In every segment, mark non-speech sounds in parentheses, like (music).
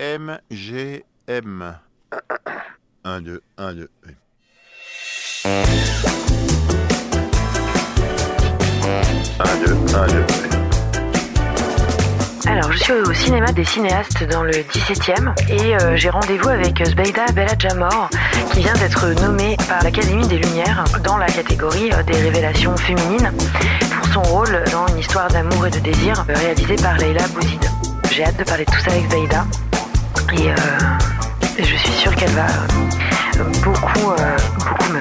MGM. 1, 2, 1, 2. 1, 2, 1, 2. Alors, je suis au cinéma des cinéastes dans le 17e et euh, j'ai rendez-vous avec Zbeida Belladjamor qui vient d'être nommée par l'Académie des Lumières dans la catégorie euh, des révélations féminines pour son rôle dans une histoire d'amour et de désir euh, réalisée par Leila Bouzid. J'ai hâte de parler de tout ça avec Zbeida et euh, je suis sûre qu'elle va beaucoup, euh, beaucoup me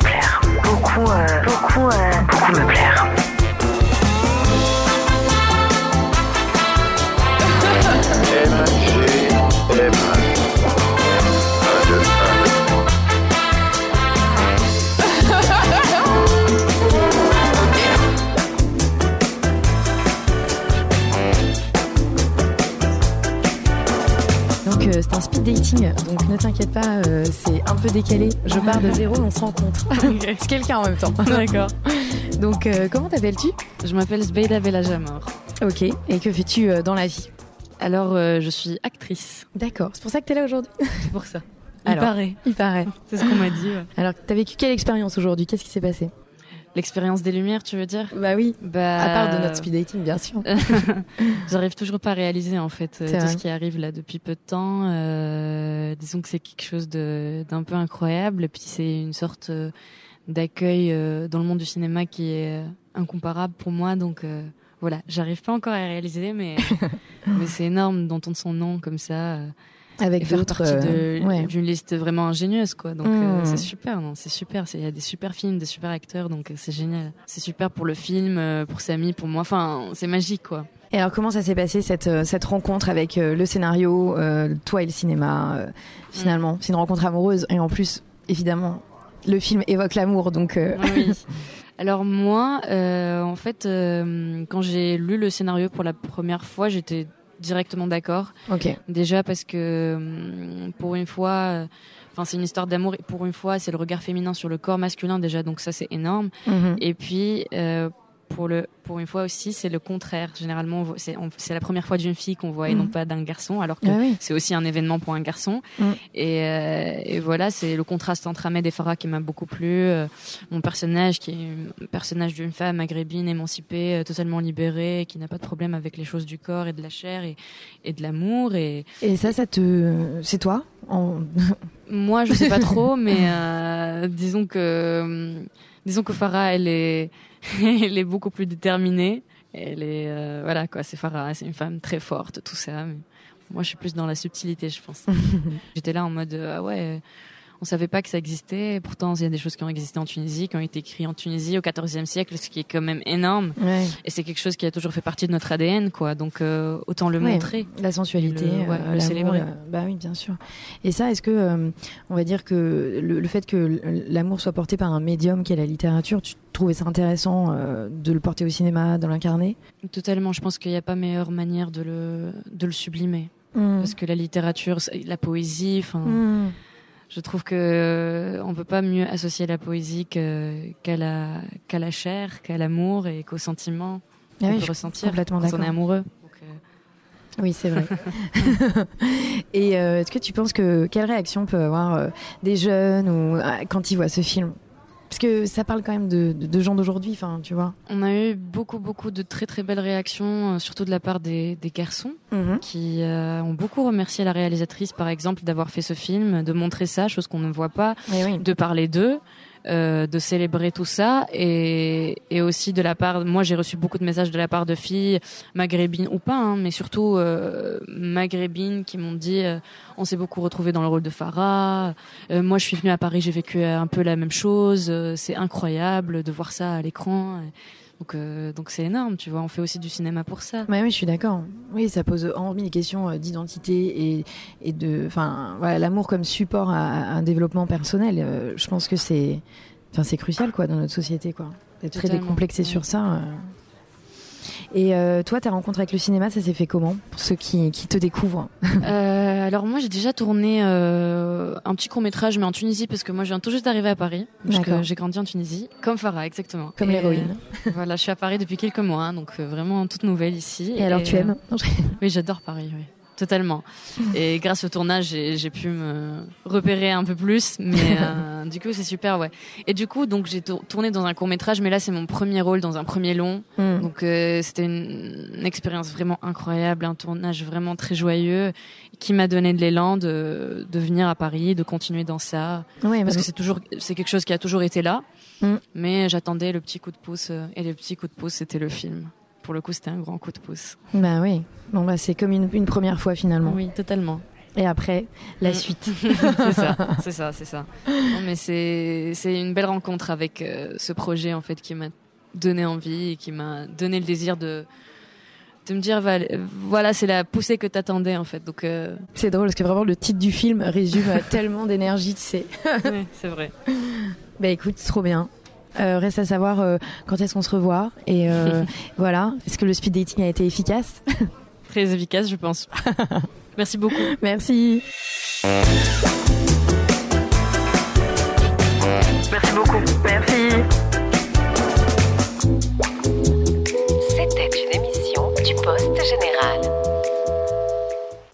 Donc euh, c'est un speed dating, donc ne t'inquiète pas, euh, c'est un peu décalé. Je pars de zéro, on se rencontre. (laughs) c'est quelqu'un en même temps. D'accord. Donc euh, comment t'appelles-tu? Je m'appelle Zbeida Belajamor. Ok, et que fais-tu dans la vie? Alors, je suis actrice. D'accord, c'est pour ça que t'es là aujourd'hui? C'est pour ça. Il paraît. Il paraît. C'est ce qu'on m'a dit. ouais. Alors t'as vécu quelle expérience aujourd'hui? Qu'est-ce qui s'est passé? L'expérience des lumières, tu veux dire? Bah oui, bah, à part de notre speed dating bien sûr. (laughs) J'arrive toujours pas à réaliser en fait euh, tout vrai. ce qui arrive là depuis peu de temps. Euh, disons que c'est quelque chose de- d'un peu incroyable et puis c'est une sorte euh, d'accueil euh, dans le monde du cinéma qui est incomparable pour moi. Donc euh, voilà, j'arrive pas encore à réaliser, mais (laughs) mais c'est énorme d'entendre son nom comme ça. Avec faire partie euh, ouais. d'une liste vraiment ingénieuse quoi. Donc Mm. euh, c'est super non c'est super. Il y a des super films des super acteurs donc euh, c'est génial. C'est super pour le film pour Samy pour moi. Enfin c'est magique quoi. Et alors comment ça s'est passé cette, cette rencontre avec euh, le scénario, euh, toi et le cinéma euh, Finalement, c'est une rencontre amoureuse et en plus, évidemment, le film évoque l'amour, donc. oui (laughs) alors moi en fait quand j'ai lu le scénario pour la première fois j'étais directement d'accord Ok. déjà parce que hum, pour une fois euh, Enfin, c'est une histoire d'amour. et Pour une fois, c'est le regard féminin sur le corps masculin déjà, donc ça c'est énorme. Mhm. Et puis, euh, pour, le, pour une fois aussi, c'est le contraire. Généralement, c'est la première fois d'une fille qu'on voit et non Mhm. pas d'un garçon, alors que Ah oui. c'est aussi un événement pour un garçon. Et, euh, et voilà, c'est le contraste entre Ahmed et Farah qui m'a beaucoup plu. Euh, mon personnage, qui est un personnage d'une femme maghrébine, émancipée, euh, totalement libérée, qui n'a pas de problème avec les choses du corps et de la chair et, et de l'amour. Et Et ça, ça te. C'est toi en... moi, je sais pas (laughs) trop, mais disons que disons que Farah, elle est (laughs) elle est beaucoup plus déterminée. Elle est euh, voilà quoi, c'est Farah, c'est une femme très forte, tout ça. Mais moi, je suis plus dans la subtilité, je pense. (laughs) J'étais là en mode ah ouais. On savait pas que ça existait. Pourtant, il y a des choses qui ont existé en Tunisie, qui ont été écrites en Tunisie au XIVe siècle, ce qui est quand même énorme. Ouais. Et c'est quelque chose qui a toujours fait partie de notre ADN, quoi. Donc, euh, autant le Ouais, montrer. La sensualité, Le- ouais, euh, le célébrer. euh, bah oui, bien sûr. Et ça, est-ce que, on va dire que le, le fait que l'amour soit porté par un médium qui est la littérature, tu trouvais ça intéressant de le porter au cinéma, de l'incarner? Totalement. Je pense qu'il n'y a pas meilleure manière de le de le sublimer. Mmh. parce que la littérature, la poésie, enfin, Mmh. Je trouve que euh, on peut pas mieux associer la poésie qu'à la qu'à la chair, qu'à l'amour et qu'au sentiment Ah qu'on oui, peut ressentir complètement quand on est amoureux. Donc, euh, Oui, c'est vrai. (laughs) (laughs) Et euh, est-ce que tu penses que quelle réaction peut avoir euh, des jeunes ou euh, quand ils voient ce film? Parce que ça parle quand même de, de- de gens d'aujourd'hui, enfin, tu vois. on a eu beaucoup beaucoup de très très belles réactions, euh, surtout de la part des, des garçons qui euh, ont beaucoup remercié la réalisatrice, par exemple, d'avoir fait ce film, de montrer ça, chose qu'on ne voit pas. Oui. de parler d'eux, euh, de célébrer tout ça, et, et aussi de la part. Moi, j'ai reçu beaucoup de messages de la part de filles maghrébines ou pas, hein, mais surtout euh, maghrébines qui m'ont dit euh, on s'est beaucoup retrouvé dans le rôle de Farah. Euh, moi, je suis venue à Paris, j'ai vécu un peu la même chose. Euh, c'est incroyable de voir ça à l'écran. Donc, euh, donc c'est énorme, tu vois. On fait aussi du cinéma pour ça. Ouais, oui, je suis d'accord. Oui, ça pose hormis les questions euh, d'identité et, et de, enfin, voilà, l'amour comme support à, à un développement personnel. euh, je pense que c'est, enfin, c'est crucial quoi dans notre société quoi. D'être très décomplexé ouais. sur ça. Et euh, toi, ta rencontre avec le cinéma, ça s'est fait comment pour ceux qui, qui te découvrent (laughs) Euh, alors moi j'ai déjà tourné euh, un petit court métrage mais en Tunisie parce que moi je viens tout juste d'arriver à Paris parce que j'ai grandi en Tunisie comme Farah exactement. Comme Et, l'héroïne. (laughs) voilà je suis à Paris depuis quelques mois donc euh, vraiment toute nouvelle ici. Et alors, tu aimes (laughs) oui j'adore Paris oui totalement. Et grâce au tournage, j'ai j'ai pu me repérer un peu plus, mais euh, (laughs) du coup, c'est super, ouais. Et du coup, donc j'ai tour- tourné dans un court métrage, mais là, c'est mon premier rôle dans un premier long. Mm. Donc euh, c'était une, une expérience vraiment incroyable, un tournage vraiment très joyeux, qui m'a donné de l'élan de, de venir à Paris, de continuer dans ça, Ouais, parce que c'est toujours, c'est quelque chose qui a toujours été là. Mm. Mais j'attendais le petit coup de pouce, euh, et le petit coup de pouce, c'était le film. Pour le coup, c'était un grand coup de pouce. Bah oui. Bon bah c'est comme une, une première fois finalement. Oui, totalement. Et après la Mm. suite. (laughs) c'est ça, c'est ça, c'est ça. Non, mais c'est une belle rencontre avec euh, ce projet en fait qui m'a donné envie et qui m'a donné le désir de de me dire voilà c'est la poussée que t'attendais en fait donc euh, C'est drôle parce que vraiment le titre du film résume euh, tellement d'énergie, tu sais. c'est vrai. (laughs) Bah écoute, trop bien. Euh, reste à savoir euh, quand est-ce qu'on se revoit et euh, (laughs) voilà. Est-ce que le speed dating a été efficace? Très efficace je pense. (laughs) Merci beaucoup. Merci. Merci